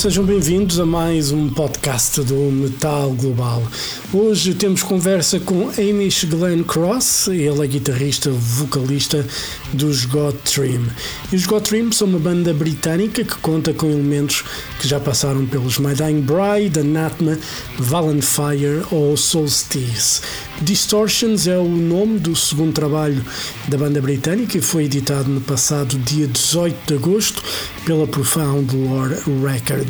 Sejam bem-vindos a mais um podcast do Metal Global. Hoje temos conversa com Amish Glenn Cross, ele é guitarrista vocalista dos God Trim. E os God Trim são uma banda britânica que conta com elementos que já passaram pelos My Dying Bride, Anathema, Valenfire ou Solstice. Distortions é o nome do segundo trabalho da banda britânica e foi editado no passado dia 18 de agosto pela Profound Lore Records.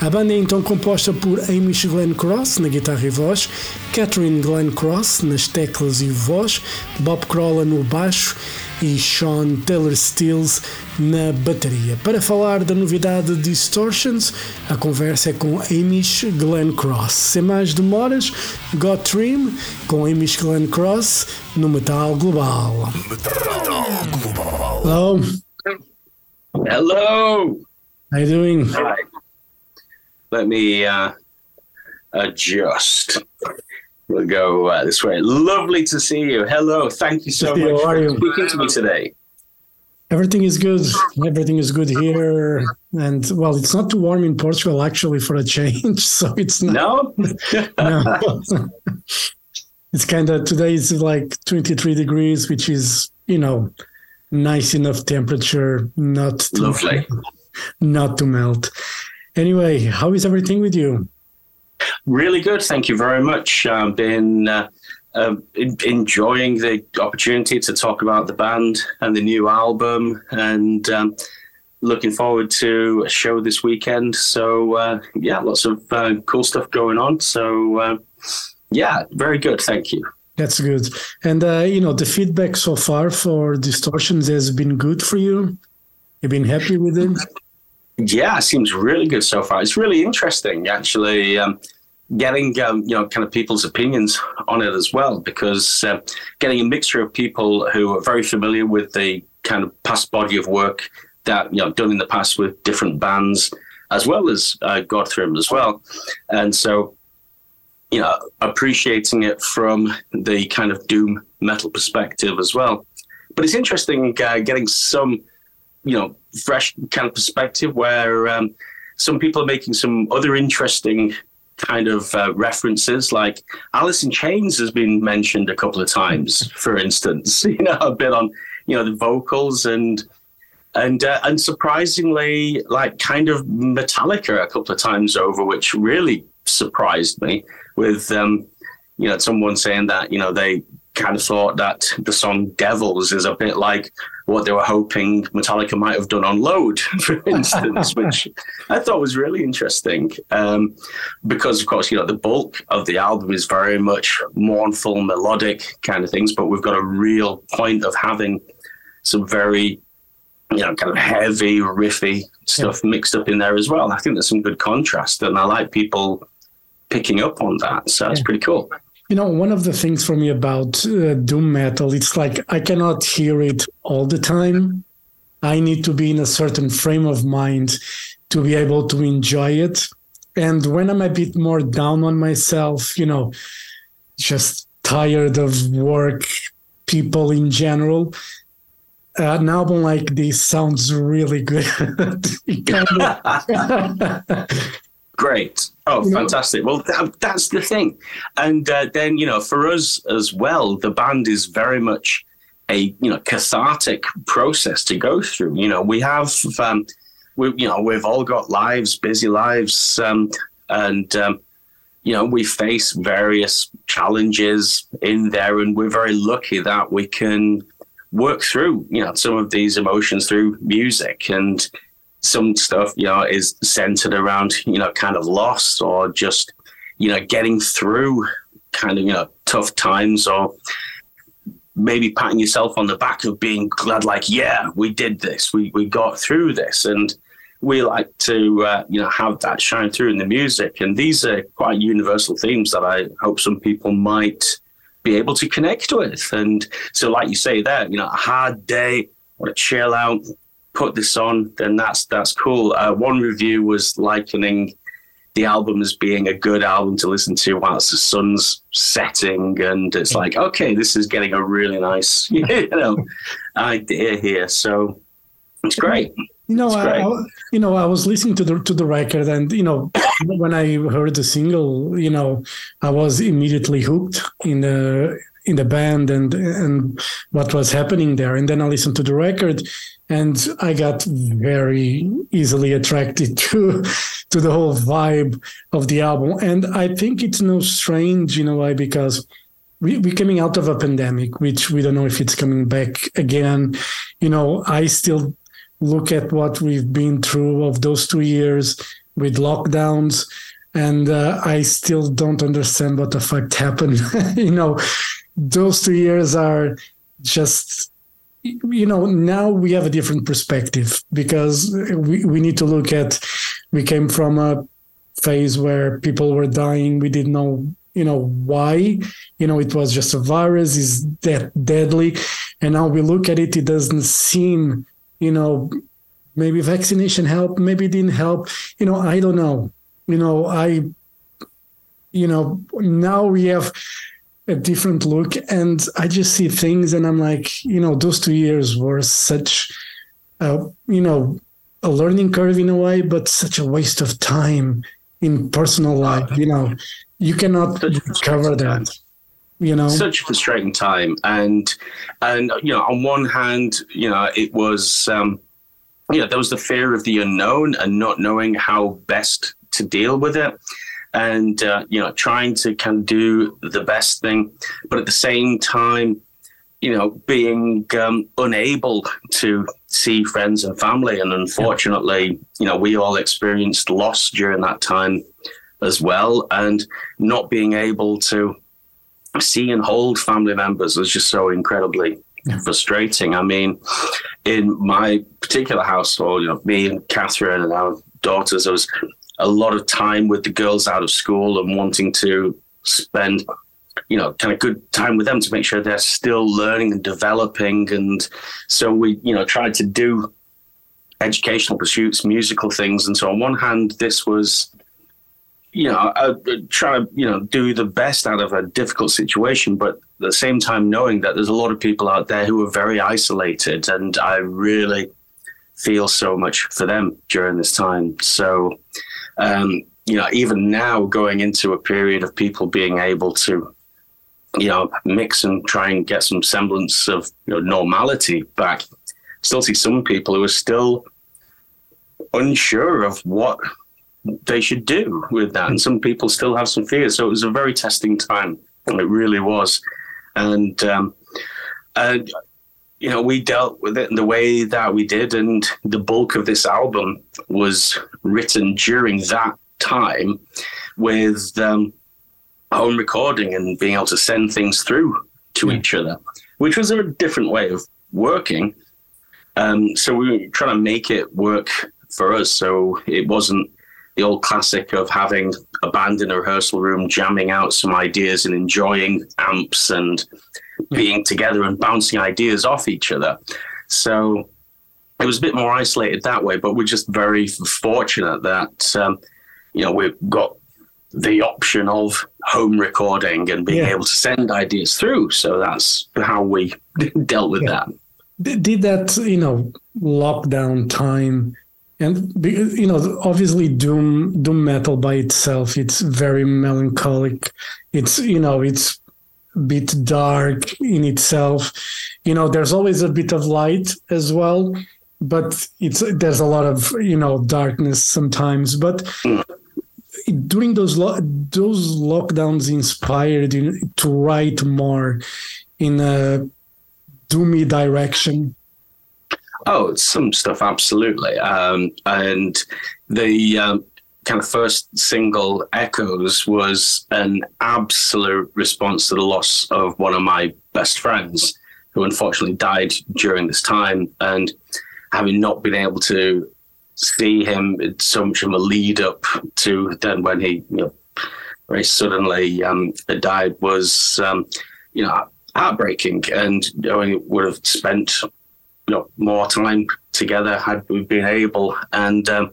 A banda é então composta por Amish Glenn Cross na guitarra e voz, Catherine Glenn Cross nas teclas e voz, Bob Crolla no baixo e Sean Taylor Stills na bateria. Para falar da novidade Distortions, a conversa é com Amish Glenn Cross. Sem mais demoras, Got Trim com Amish Glenn Cross no Metal Global. Metal Global. Hello, Hello. how you doing? Hi. Let me uh, adjust. We'll go uh, this way. Lovely to see you. Hello. Thank you so How much are for you? speaking to me today. Everything is good. Everything is good here. And well, it's not too warm in Portugal actually for a change, so it's not. No? No. it's kind of today is like 23 degrees, which is, you know, nice enough temperature, not to, Lovely. not to melt. Anyway, how is everything with you? Really good. Thank you very much. I've been uh, uh, enjoying the opportunity to talk about the band and the new album and um, looking forward to a show this weekend. So, uh, yeah, lots of uh, cool stuff going on. So, uh, yeah, very good. Thank you. That's good. And uh, you know, the feedback so far for distortions has been good for you. You've been happy with it? Yeah, it seems really good so far. It's really interesting, actually, um, getting um, you know kind of people's opinions on it as well, because uh, getting a mixture of people who are very familiar with the kind of past body of work that you know done in the past with different bands, as well as uh, Godthrymm as well, and so you know appreciating it from the kind of doom metal perspective as well. But it's interesting uh, getting some you know fresh kind of perspective where um, some people are making some other interesting kind of uh, references like alice in chains has been mentioned a couple of times for instance you know a bit on you know the vocals and and uh, and surprisingly like kind of metallica a couple of times over which really surprised me with um you know someone saying that you know they kind of thought that the song devils is a bit like what they were hoping Metallica might have done on Load, for instance, which I thought was really interesting. Um, because, of course, you know, the bulk of the album is very much mournful, melodic kind of things, but we've got a real point of having some very, you know, kind of heavy, riffy stuff mixed up in there as well. I think there's some good contrast, and I like people picking up on that. So that's Yeah. pretty cool. You know, one of the things for me about uh, doom metal, it's like I cannot hear it all the time. I need to be in a certain frame of mind to be able to enjoy it. And when I'm a bit more down on myself, you know, just tired of work, people in general, uh, an album like this sounds really good. Great. Oh, You know- fantastic. Well, th- that's the thing. And uh, then, you know, for us as well, the band is very much a, you know, cathartic process to go through. You know, we have, um, we, you know, we've all got lives, busy lives, um, and, um, you know, we face various challenges in there, and we're very lucky that we can work through, you know, some of these emotions through music. And some stuff, you know, is centered around, you know, kind of loss or just, you know, getting through kind of, you know, tough times or maybe patting yourself on the back of being glad, like, yeah, we did this, we, we got through this. And we like to, uh, you know, have that shine through in the music. And these are quite universal themes that I hope some people might be able to connect with. And so, like you say there, you know, a hard day, want to chill out, put this on, then that's that's cool. Uh, one review was likening the album as being a good album to listen to whilst the sun's setting, and it's like, okay, this is getting a really nice, you know, idea here. So it's great. You know, I, I, you know, I was listening to the to the record, and you know, when I heard the single, you know, I was immediately hooked in the in the band and and what was happening there. And then I listened to the record, and I got very easily attracted to to the whole vibe of the album. And I think it's no strange in a way because we, we're coming out of a pandemic, which we don't know if it's coming back again. You know, I still look at what we've been through of those two years with lockdowns and uh, i still don't understand what the fuck happened you know those two years are just you know now we have a different perspective because we, we need to look at we came from a phase where people were dying. We didn't know you know why. You know it was just a virus. Is that deadly. And now we look at it it doesn't seem you know maybe vaccination helped maybe didn't help. You know i don't know. You know i you know now we have a different look and i just see things and i'm like you know those two years were such a you know a learning curve in a way but such a waste of time in personal life you know. You cannot cover that you know? Such a frustrating time and and you know on one hand you know it was um you know there was the fear of the unknown and not knowing how best to deal with it and uh, you know trying to kind of do the best thing but at the same time you know being um, unable to see friends and family and unfortunately you know we all experienced loss during that time as well and not being able to see and hold family members was just so incredibly yeah. frustrating. I mean, in my particular household, you know, me and Catherine and our daughters, there was a lot of time with the girls out of school and wanting to spend, you know, kind of good time with them to make sure they're still learning and developing. And so we, you know, tried to do educational pursuits, musical things. And so on one hand, this was you know, I, try to, you know, do the best out of a difficult situation, but at the same time knowing that there's a lot of people out there who are very isolated, and I really feel so much for them during this time. So, um, you know, even now going into a period of people being able to, you know, mix and try and get some semblance of you know, normality back, still see some people who are still unsure of what they should do with that. And some people still have some fears. So it was a very testing time. It really was. And, um, and you know, we dealt with it in the way that we did. And the bulk of this album was written during that time with um, home recording and being able to send things through to yeah. each other, which was a different way of working. Um, so we were trying to make it work for us. So it wasn't the old classic of having a band in a rehearsal room, jamming out some ideas and enjoying amps and being together and bouncing ideas off each other. So it was a bit more isolated that way, but we're just very fortunate that, um, you know, we've got the option of home recording and being yeah. able to send ideas through. So that's how we dealt with yeah. that. Did that, you know, lockdown time and you know obviously doom doom metal by itself it's very melancholic. It's you know it's a bit dark in itself. You know there's always a bit of light as well but it's there's a lot of you know darkness sometimes. But during those lo- those lockdowns inspired you to write more in a doomy direction Oh, some stuff, absolutely. Um, and the um, kind of first single, Echoes, was an absolute response to the loss of one of my best friends, who unfortunately died during this time. And having not been able to see him, so much of a lead up to then when he, you know, very suddenly um, died was, um, you know, heartbreaking. And you know, would have spent you know more time together had we been able. And um,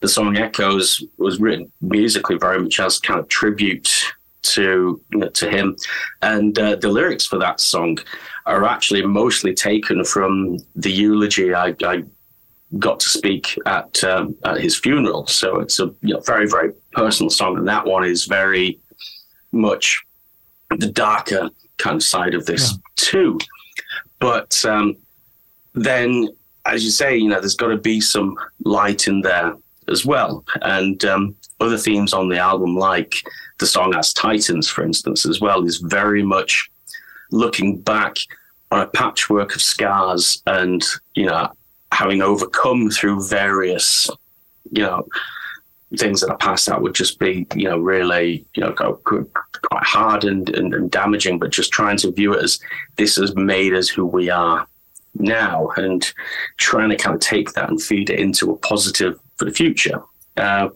the song Echoes was written musically very much as kind of tribute to you know, to him. And uh, the lyrics for that song are actually mostly taken from the eulogy I, I got to speak at, um, at his funeral. So it's a you know, very, very personal song. And that one is very much the darker kind of side of this, yeah. too. But um, then, as you say, you know, there's got to be some light in there as well. And um, other themes on the album, like the song As Titans, for instance, as well, is very much looking back on a patchwork of scars and, you know, having overcome through various, you know, things that are passed that would just be, you know, really, you know, quite hard and, and, and, damaging, but just trying to view it as this has made us who we are now and trying to kind of take that and feed it into a positive for the future. Uh,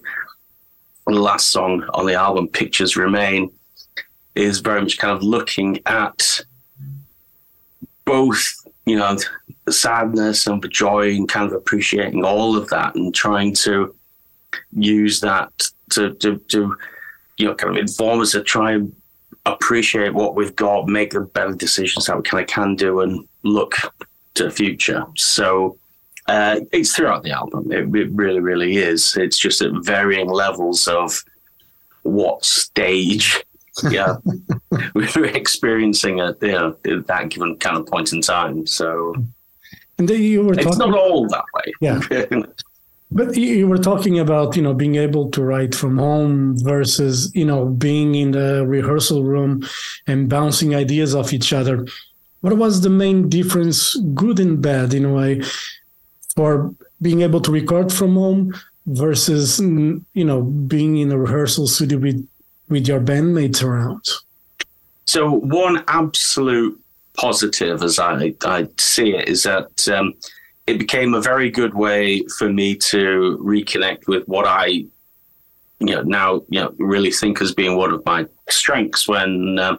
the last song on the album, Pictures Remain, is very much kind of looking at both, you know, the sadness and the joy and kind of appreciating all of that and trying to use that to, to, to you know, kind of inform us to try and appreciate what we've got, make the better decisions that we kind of can do and look to the future. So uh, it's throughout the album. It, it, really, really is. It's just at varying levels of what stage yeah we're experiencing at you know, that given kind of point in time. So and you were talking, it's not all that way. Yeah. But you were talking about, you know, being able to write from home versus, you know, being in the rehearsal room and bouncing ideas off each other. What was the main difference, good and bad, in a way, for being able to record from home versus, you know, being in a rehearsal studio with, with your bandmates around? So, one absolute positive, as I, I see it, is that um, it became a very good way for me to reconnect with what I, you know, now you know really think as being one of my strengths when uh,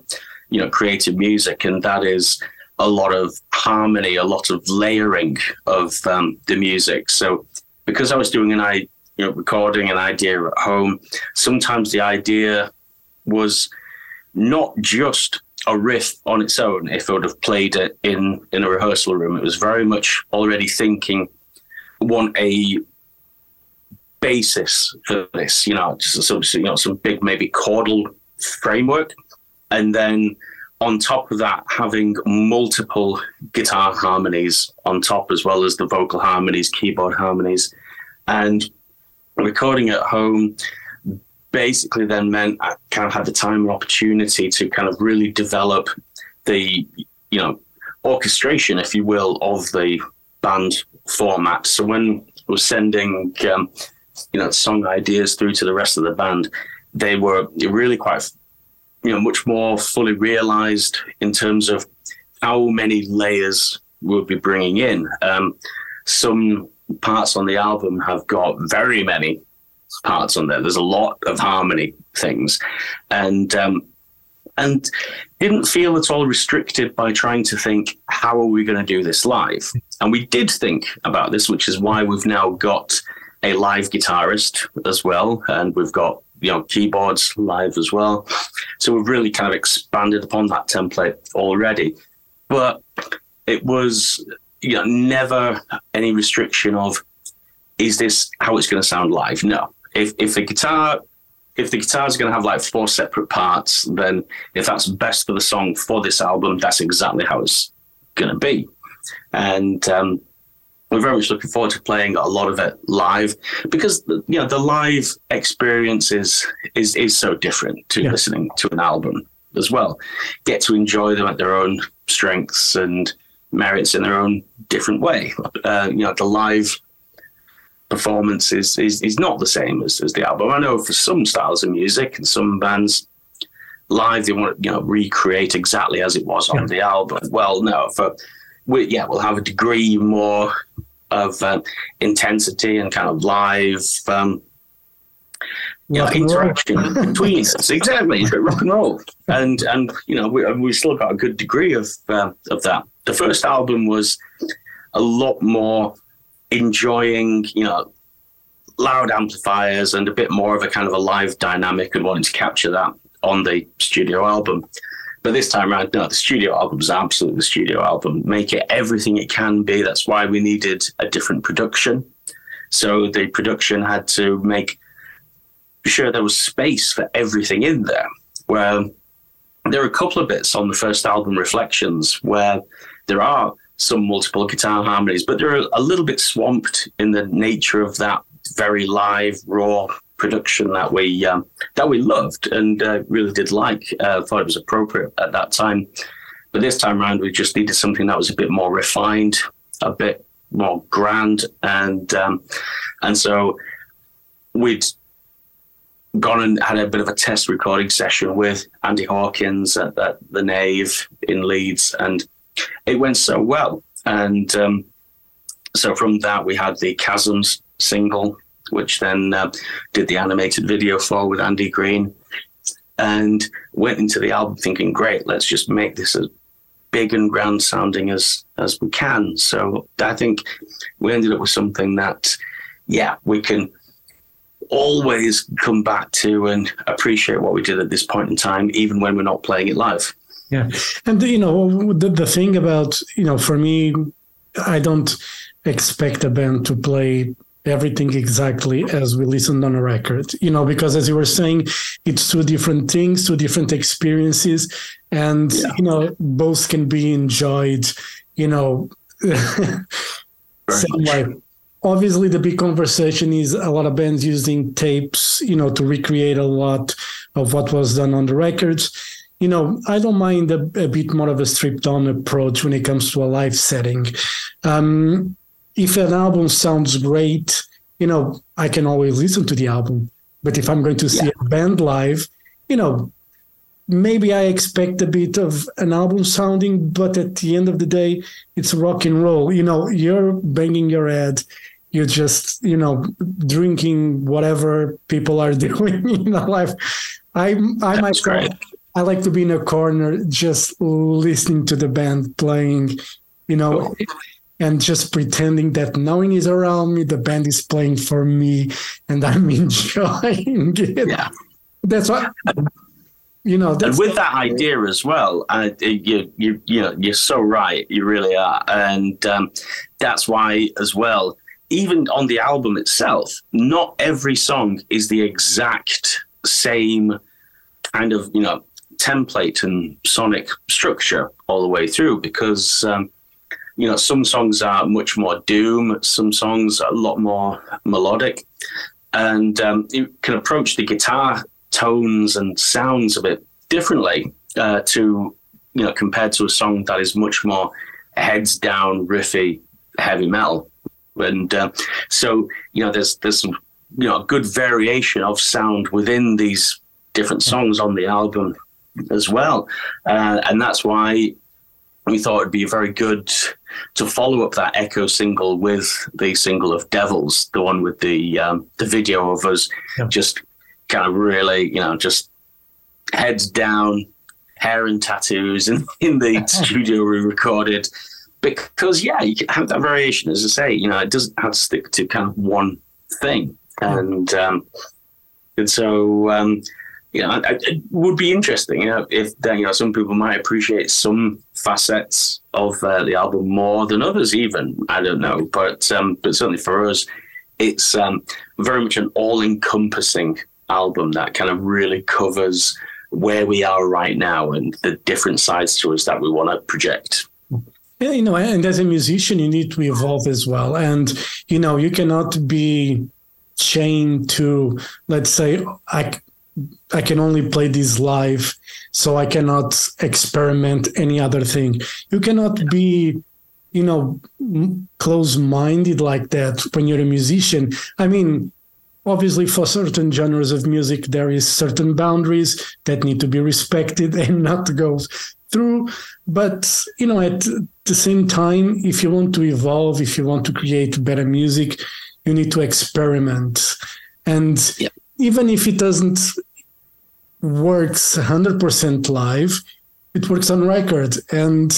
you know creative music, and that is a lot of harmony, a lot of layering of um, the music. So because I was doing an I, you know, recording an idea at home, sometimes the idea was not just a riff on its own if I would have played it in in a rehearsal room. It was very much already thinking want a basis for this, you know, just some you know some big maybe chordal framework, and then on top of that having multiple guitar harmonies on top as well as the vocal harmonies, keyboard harmonies, and recording at home basically then meant I kind of had the time and opportunity to kind of really develop the, you know, orchestration, if you will, of the band format. So when I was sending, um, you know, song ideas through to the rest of the band, they were really quite, you know, much more fully realized in terms of how many layers we'll be bringing in. Um, some parts on the album have got very many parts on there. There's a lot of harmony things, and um, and didn't feel at all restricted by trying to think how are we going to do this live. And we did think about this, which is why we've now got a live guitarist as well, and we've got you know keyboards live as well. So we've really kind of expanded upon that template already, but it was you know never any restriction of is this how it's going to sound live? No, if if the guitar if the guitar is going to have like four separate parts, then if that's best for the song for this album, that's exactly how it's going to be. And um, we're very much looking forward to playing a lot of it live because you know the live experience is is, is so different to yeah. listening to an album as well. Get to enjoy them at their own strengths and merits in their own different way. Uh, you know, the live performance is, is, is not the same as, as the album. I know for some styles of music and some bands live they want to you know recreate exactly as it was on the album. Well, no, for we, yeah, we'll have a degree more of uh, intensity and kind of live um, you know, interaction between us. Exactly, it's rock and roll, and and you know we we still got a good degree of uh, of that. The first album was a lot more enjoying, you know, loud amplifiers and a bit more of a kind of a live dynamic and wanting to capture that on the studio album. But this time around, no, the studio album is absolutely the studio album. Make it everything it can be. That's why we needed a different production. So the production had to make sure there was space for everything in there. Where there are a couple of bits on the first album, Reflections, where there are some multiple guitar harmonies, but they're a little bit swamped in the nature of that very live, raw production that we um, that we loved and uh, really did like. Uh, thought it was appropriate at that time, but this time around we just needed something that was a bit more refined, a bit more grand, and um, and so we'd gone and had a bit of a test recording session with Andy Hawkins at, at the Nave in Leeds, and it went so well. And um, so from that, we had the Chasms single, which then uh, did the animated video for with Andy Green, and went into the album thinking, great, let's just make this as big and grand sounding as as we can. So I think we ended up with something that, yeah, we can always come back to and appreciate what we did at this point in time, even when we're not playing it live. Yeah, and you know the the thing about you know for me, I don't expect a band to play everything exactly as we listened on a record you know because as you were saying it's two different things two different experiences and yeah. you know both can be enjoyed you know same way obviously the big conversation is a lot of bands using tapes you know to recreate a lot of what was done on the records you know, I don't mind a, a, bit more of a stripped down approach when it comes to a live setting. Um, if an album sounds great, you know, I can always listen to the album. But if I'm going to see yeah. a band live, you know, maybe I expect a bit of an album sounding, but at the end of the day, it's rock and roll. You know, you're banging your head, you're just, you know, drinking whatever people are doing in life. I I myself I like to be in a corner just listening to the band playing, you know, and just pretending that no one is around me, the band is playing for me, and I'm enjoying it. Yeah. That's what you know. and with that idea as well, uh, you you you know you're so right. You really are, and um, that's why as well. Even on the album itself, not every song is the exact same kind of you know template and sonic structure all the way through because um, you know, some songs are much more doom, some songs are a lot more melodic, and um, you can approach the guitar tones and sounds a bit differently uh, to, you know, compared to a song that is much more heads down, riffy, heavy metal. And uh, so, you know, there's there's some, you know, a good variation of sound within these different songs on the album as well, uh, and that's why we thought it'd be very good to follow up that Echo single with the single of Devils, the one with the um, the video of us yeah. just kind of really, you know, just heads down, hair and tattoos in, in the studio we recorded. Because yeah, you can have that variation, as I say, you know, it doesn't have to stick to kind of one thing. And um, and so um, you know, it would be interesting, you know, if you know some people might appreciate some facets of uh, the album more than others. Even I don't know, but um, but certainly for us, it's um, very much an all-encompassing album that kind of really covers where we are right now and the different sides to us that we want to project. Yeah, you know, and as a musician, you need to evolve as well, and you know, you cannot be chained to, let's say, I I can only play this live, so I cannot experiment any other thing. You cannot be, you know, close-minded like that when you're a musician. I mean, obviously, for certain genres of music, there is certain boundaries that need to be respected and not go through. But you know, at the same time, if you want to evolve, if you want to create better music, you need to experiment. And yeah. even if it doesn't works 100% live it works on record and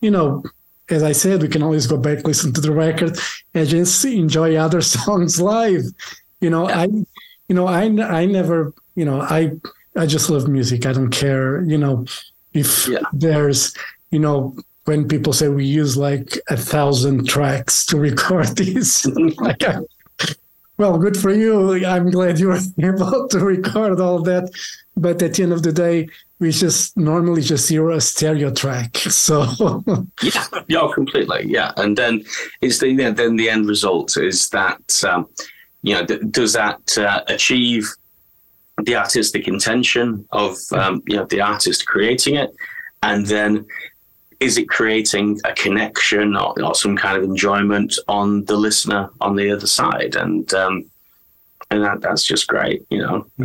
you know as I said, we can always go back, listen to the record, and just enjoy other songs live. You know, yeah. I, you know, I, I never, you know, I, I just love music. I don't care, you know, if yeah. there's, you know, when people say we use like a thousand tracks to record this, like, I, well, good for you. I'm glad you were able to record all that. But at the end of the day, we just normally just hear a stereo track. So yeah, yeah, completely, yeah. And then it's the then the end result is that um, you know does that uh, achieve the artistic intention of um, you know the artist creating it, and then is it creating a connection or, or some kind of enjoyment on the listener on the other side? And um, and that, that's just great, you know.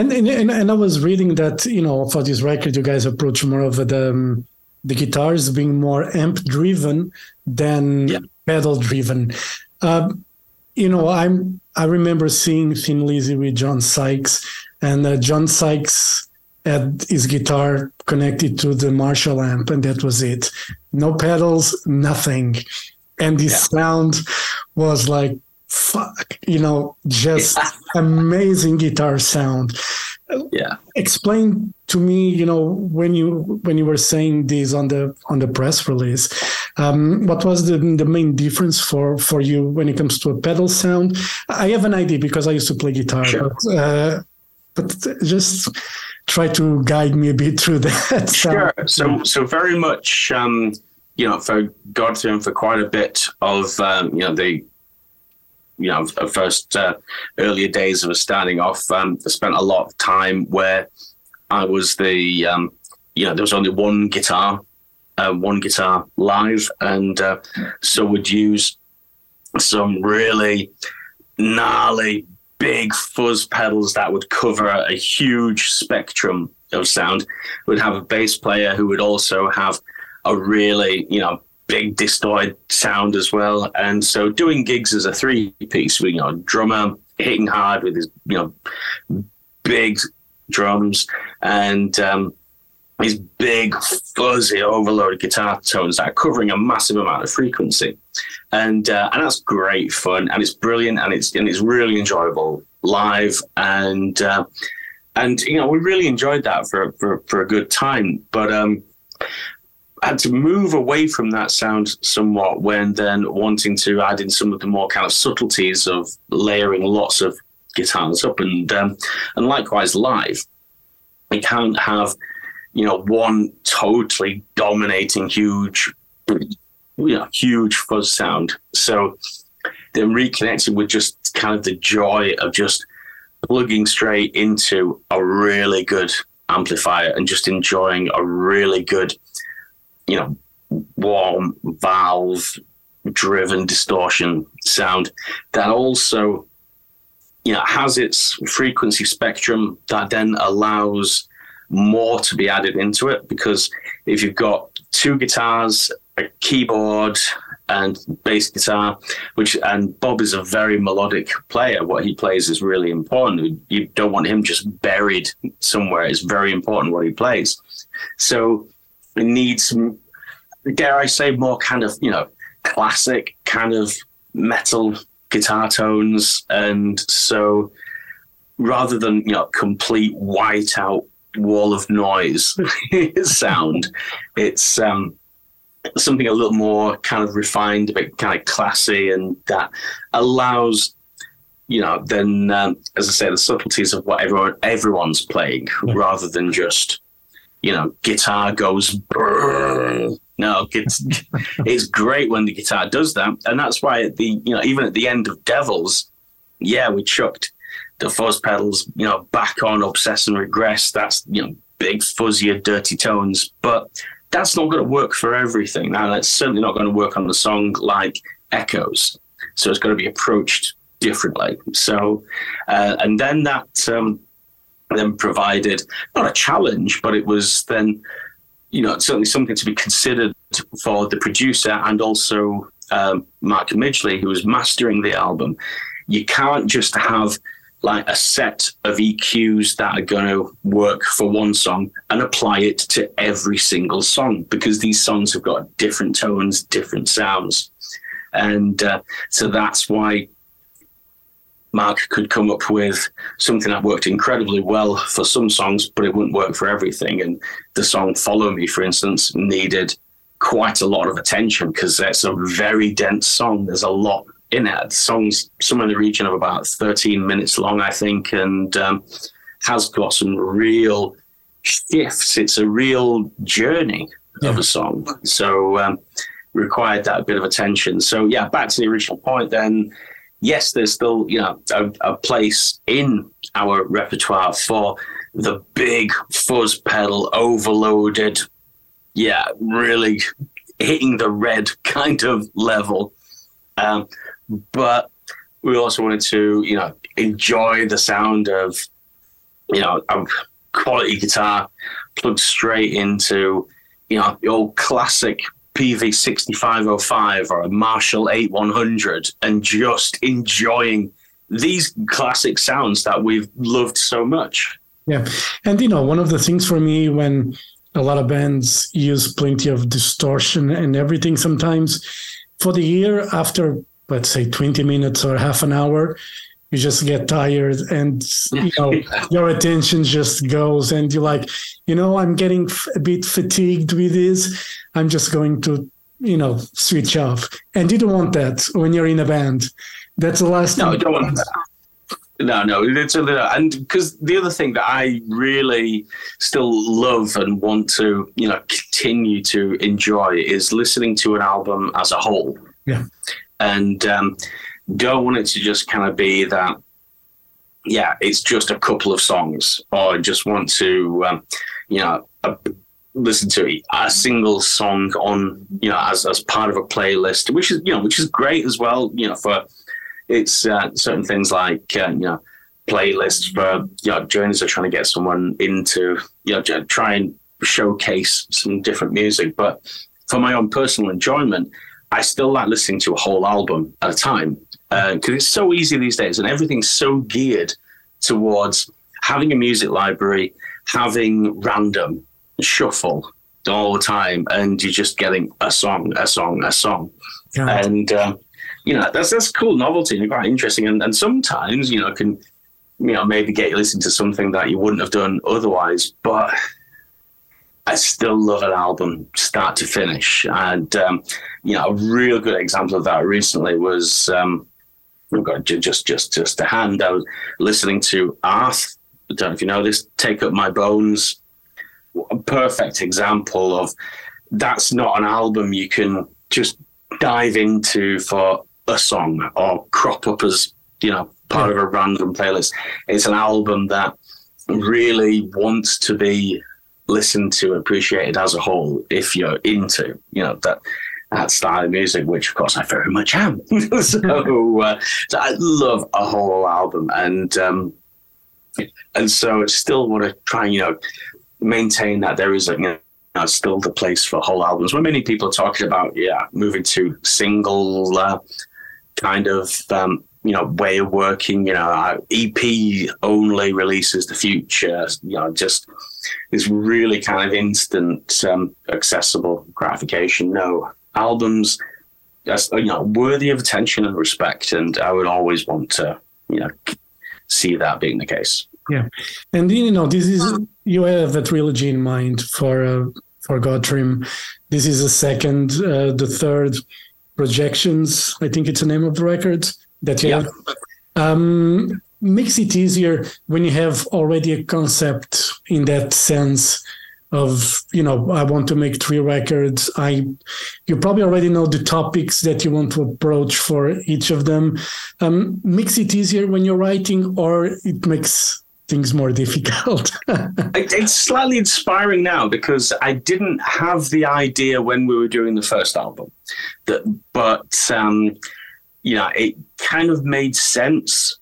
and, and and I was reading that you know for this record, you guys approach more of the um, the guitars being more amp driven than yeah. pedal driven. Um, you know, I'm I remember seeing Thin Lizzy with John Sykes, and uh, John Sykes had his guitar connected to the Marshall amp, and that was it. No pedals, nothing, and the yeah. sound was like fuck, you know, just amazing guitar sound. Yeah. Explain to me, you know, when you when you were saying this on the on the press release, um, what was the the main difference for for you when it comes to a pedal sound? I have an idea because I used to play guitar, sure. but, uh, but just try to guide me a bit through that. Sure. So so very much. Um, you know, for through for quite a bit of um, you know the you know, first uh, earlier days of us starting off, um, I spent a lot of time where I was the, um, you know, there was only one guitar, uh, one guitar live, and uh, so would use some really gnarly, big fuzz pedals that would cover a huge spectrum of sound. Would have a bass player who would also have a really, you know, big distorted sound as well. And so doing gigs as a three piece with, you know, drummer hitting hard with his, you know, big drums and um, these big fuzzy overloaded guitar tones that are covering a massive amount of frequency. And uh, and that's great fun and it's brilliant and it's and it's really enjoyable live. And uh, and you know we really enjoyed that for for, for a good time. But um had to move away from that sound somewhat when then wanting to add in some of the more kind of subtleties of layering lots of guitars up. And um, and likewise live. You can't have you know one totally dominating huge you know huge fuzz sound. So then reconnecting with just kind of the joy of just plugging straight into a really good amplifier and just enjoying a really good you know, warm valve driven distortion sound that also you know has its frequency spectrum that then allows more to be added into it. Because if you've got two guitars a keyboard and bass guitar which and bob is a very melodic player. What he plays is really important. You don't want him just buried somewhere. It's very important what he plays. So it needs dare I say, more kind of, you know, classic kind of metal guitar tones. And so rather than, you know, complete white out wall of noise sound, it's um, something a little more kind of refined, a bit kind of classy, and that allows you know, then um, as I say, the subtleties of what everyone everyone's playing, yeah. rather than just you know, guitar goes. Brrr. No, it's it's great when the guitar does that, and that's why at the you know even at the end of Devils, yeah, we chucked the fuzz pedals you know back on Obsess and Regress. That's you know big fuzzier, dirty tones, but that's not going to work for everything. Now that's certainly not going to work on a song like Echoes. So it's got to be approached differently. So, uh, and then that um, then provided not a challenge, but it was then, you know, certainly something to be considered for the producer and also um, Mark Midgley, who was mastering the album. You can't just have like a set of EQs that are going to work for one song and apply it to every single song because these songs have got different tones, different sounds. And uh, so that's why Mark could come up with something that worked incredibly well for some songs, but it wouldn't work for everything. And the song Follow Me, for instance, needed quite a lot of attention because it's a very dense song. There's a lot in it. Song's somewhere in the region of about 13 minutes long, I think, and um, has got some real shifts. It's a real journey yeah. of a song. So um, required that bit of attention. So yeah, back to the original point then. Yes, there's still you know a, a place in our repertoire for the big fuzz pedal overloaded, yeah, really hitting the red kind of level. Um, but we also wanted to, you know, enjoy the sound of, you know, a quality guitar plugged straight into, you know, the old classic Peavey 6505 or a Marshall 8100 and just enjoying these classic sounds that we've loved so much. Yeah. And, you know, one of the things for me when a lot of bands use plenty of distortion and everything sometimes for the year after let's say 20 minutes or half an hour you just get tired and you know your attention just goes and you're like you know i'm getting a bit fatigued with this. I'm just going to you know switch off. And you don't want that when you're in a band. That's the last no, thing. Don't want that. No, no, it's a little, and because the other thing that I really still love and want to, you know, continue to enjoy is listening to an album as a whole. Yeah and um, don't want it to just kind of be that yeah it's just a couple of songs or just want to um, you know listen to a single song on you know as, as part of a playlist which is you know which is great as well you know for it's uh, certain things like uh, you know playlists for you know journeys are trying to get someone into you know try and showcase some different music. But for my own personal enjoyment I still like listening to a whole album at a time because uh, it's so easy these days, and everything's so geared towards having a music library, having random shuffle all the time, and you're just getting a song, a song, a song, yeah. and uh, you know that's that's cool novelty and quite interesting, and, and sometimes you know can you know maybe get you listening to something that you wouldn't have done otherwise, but I still love an album start to finish. And, um, you know, a real good example of that recently was, um, I've got just, just, just a hand. I was listening to Arð. I don't know if you know this, Take Up My Bones. A perfect example of that's not an album you can just dive into for a song or crop up as, you know, part of a random playlist. It's an album that really wants to be listened to, appreciated as a whole if you're into, you know, that that style of music, which of course I very much am. so, uh, so, I love a whole album, and um, and so I still want to try and you know maintain that there is a you know, still the place for whole albums. When many people are talking about yeah moving to single uh, kind of um, you know way of working, you know EP only releases the future, you know just this really kind of instant, um, accessible gratification. No, albums, that's you know, worthy of attention and respect, and I would always want to, you know, see that being the case. Yeah, and you know, this is you have a trilogy in mind for uh, for Godthrymm. This is the second, uh, the third projections. I think it's the name of the record that you yeah. have. Um, makes it easier when you have already a concept in that sense of you know i want to make three records i you probably already know the topics that you want to approach for each of them um, makes it easier when you're writing or it makes things more difficult it's slightly inspiring now because i didn't have the idea when we were doing the first album that but um, you know it kind of made sense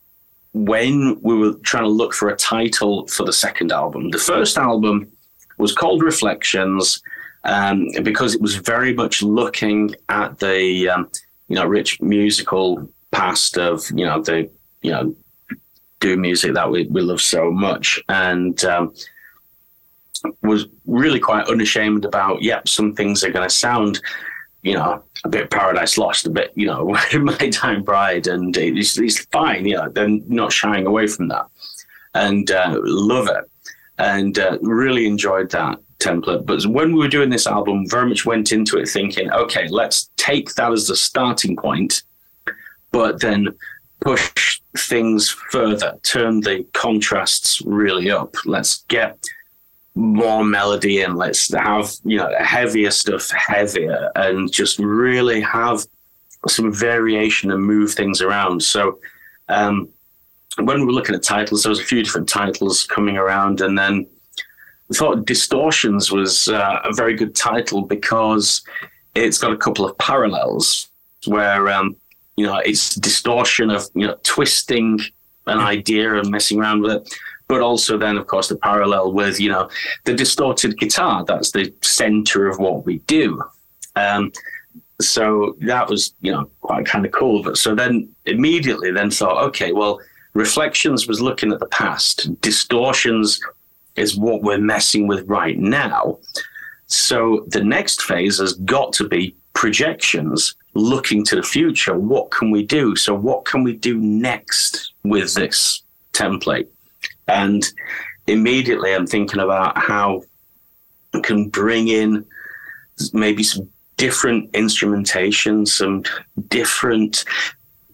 when we were trying to look for a title for the second album. The first album was called Reflections um, because it was very much looking at the um, you know rich musical past of you know the you know do music that we, we love so much. And um, was really quite unashamed about, yep, some things are going to sound, you know, a bit Paradise Lost, a bit, you know, My Dying Bride, and it's, it's fine, you know, they're not shying away from that. And uh, love it. And uh, really enjoyed that template. But when we were doing this album, very much went into it thinking, okay, let's take that as the starting point, but then push things further, turn the contrasts really up. Let's get more melody and let's have you know heavier stuff heavier and just really have some variation and move things around. So um, when we were looking at titles there was a few different titles coming around and then I thought distortions was uh, a very good title because it's got a couple of parallels where um, you know it's distortion of you know twisting an idea and messing around with it but also then of course the parallel with you know the distorted guitar. That's the center of what we do. Um, so that was you know quite kind of cool. But so then immediately then thought okay well reflections was looking at the past. Distortions is what we're messing with right now. So the next phase has got to be projections looking to the future. What can we do? So what can we do next with this template and immediately I'm thinking about how I can bring in maybe some different instrumentation, some different,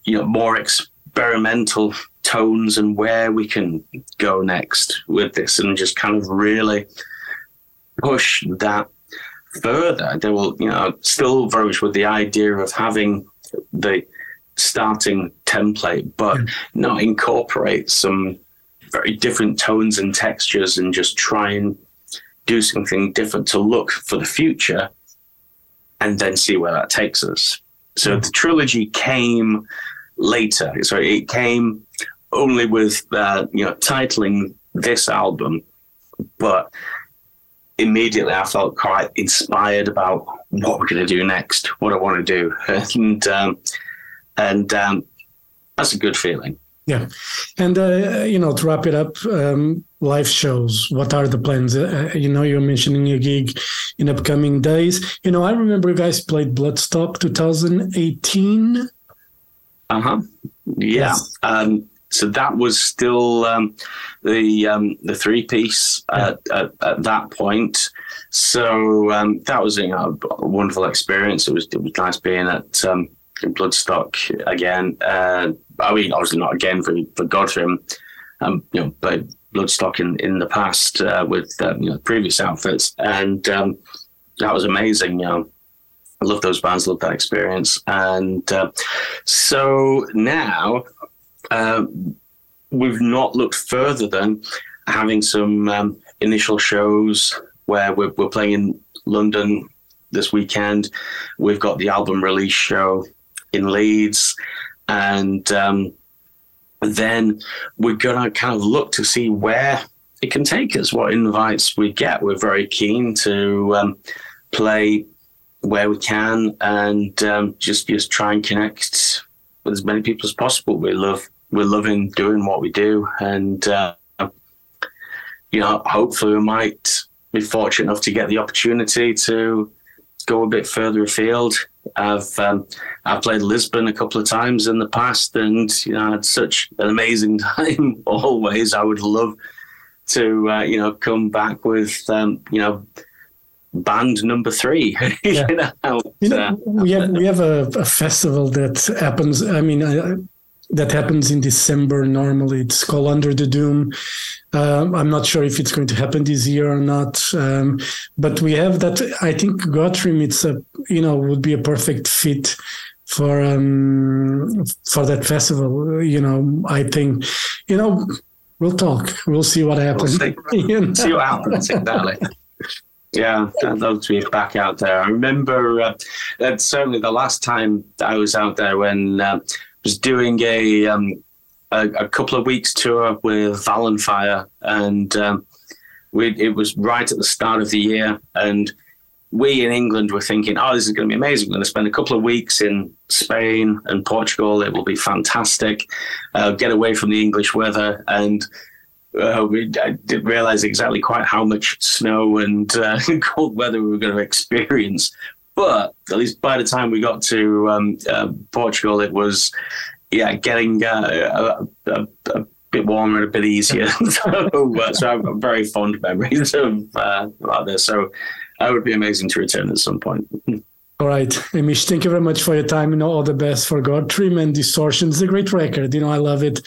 you know, more experimental tones and where we can go next with this and just kind of really push that further. There will, you know, still very much with the idea of having the starting template, but hmm. not incorporate some very different tones and textures and just try and do something different to look for the future and then see where that takes us. So mm. the trilogy came later. So it came only with uh, you know titling this album, but immediately I felt quite inspired about what we're going to do next, what I want to do, and um, and um, that's a good feeling. Yeah, and uh, you know to wrap it up, um, live shows. What are the plans? Uh, you know, you're mentioning a gig in upcoming days. You know, I remember you guys played Bloodstock 2018. Uh huh. Yeah. Yes. Um, so that was still um, the um, the three piece at, at, at, that point. So um, that was you know, a wonderful experience. It was it was nice being at um, Bloodstock again. Uh, I mean, obviously not again for for Godthrymm. Um, you know, but Bloodstock in in the past uh, with um, you know previous outfits, and um, that was amazing. You know, I love those bands, love that experience, and uh, so now uh, we've not looked further than having some um, initial shows where we're, we're playing in London this weekend. We've got the album release show in Leeds, and um, then we're going to kind of look to see where it can take us, what invites we get. We're very keen to um, play where we can and um, just just try and connect with as many people as possible. We love we're loving doing what we do, and uh, you know, hopefully we might be fortunate enough to get the opportunity to go a bit further afield I've um, I've played Lisbon a couple of times in the past, and you know, I had such an amazing time. Always, I would love to uh, you know come back with um, you know band number three. Yeah. you know, you know we have we have a, a, festival that happens. I mean, I, that happens in December normally. It's called Under the Doom. Um, I'm not sure if it's going to happen this year or not, um, but we have that. I think Godthrymm, it's a you know would be a perfect fit for um, for that festival. You know, I think you know we'll talk. We'll see what happens. We'll see. you know? see what happens exactly. Yeah, I'd love to be back out there. I remember uh, that certainly the last time I was out there when. Uh, was doing a, um, a, a couple of weeks tour with Vallenfyre, and um, we, it was right at the start of the year, and we in England were thinking, oh, this is going to be amazing. We're going to spend a couple of weeks in Spain and Portugal. It will be fantastic. Uh, get away from the English weather. And uh, we I didn't realize exactly quite how much snow and uh, cold weather we were going to experience. But at least by the time we got to um, uh, Portugal, it was, yeah, getting uh, a, a, a bit warmer and a bit easier. so, uh, so I'm very fond memories of uh, about this. So that would be amazing to return at some point. All right, Hamish, thank you very much for your time. You know, all the best for Godthrymm and Distortion. is a great record. You know, I love it.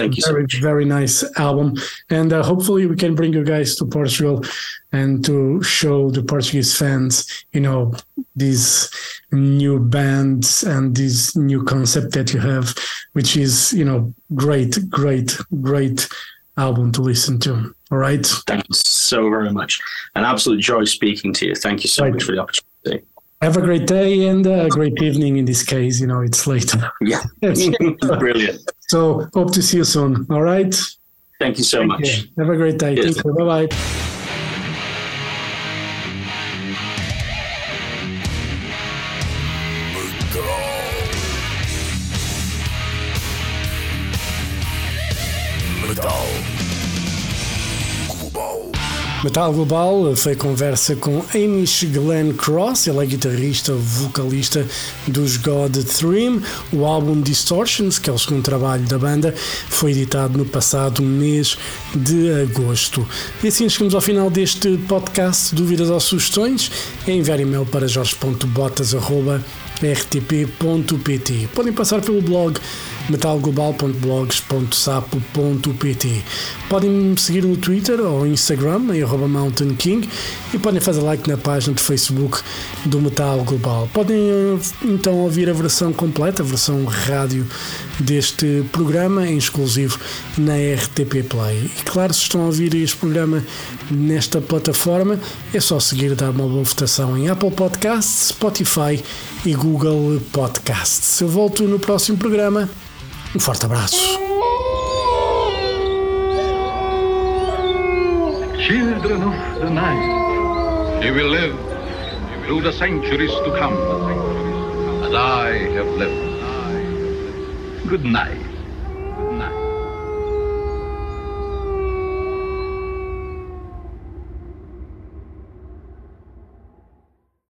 Thank you. Very, so very nice album. And uh, hopefully we can bring you guys to Portugal and to show the Portuguese fans, you know, these new bands and this new concept that you have, which is, you know, great, great, great album to listen to. All right. Thank you so very much. An absolute joy speaking to you. Thank you so right. much for the opportunity. Have a great day and a great evening in this case. You know, it's late. Yeah. Brilliant. So hope to see you soon. All right. Thank you so Thank much. You. Have a great day. Yes. Thank you. Bye bye. Metal Global foi conversa com Amish Glenn Cross, ele é guitarrista, vocalista dos God Dream. O álbum Distortions, que é o segundo trabalho da banda, foi editado no passado mês de agosto. E assim chegamos ao final deste podcast. Dúvidas ou sugestões? Enviar e-mail para jorge.botas.rtp.pt. Podem passar pelo blog metalglobal.blogs.sapo.pt. Podem me seguir no Twitter ou Instagram, em Mountain King, e podem fazer like na página de Facebook do Metal Global. Podem eh, então ouvir a versão completa, a versão rádio deste programa, em exclusivo na RTP Play. E claro, se estão a ouvir este programa nesta plataforma, é só seguir dar uma boa votação em Apple Podcasts, Spotify e Google Podcasts. Eu volto no próximo programa. Um forte abraço. Children of the night, you will live through the centuries to come, as I have lived. Good night.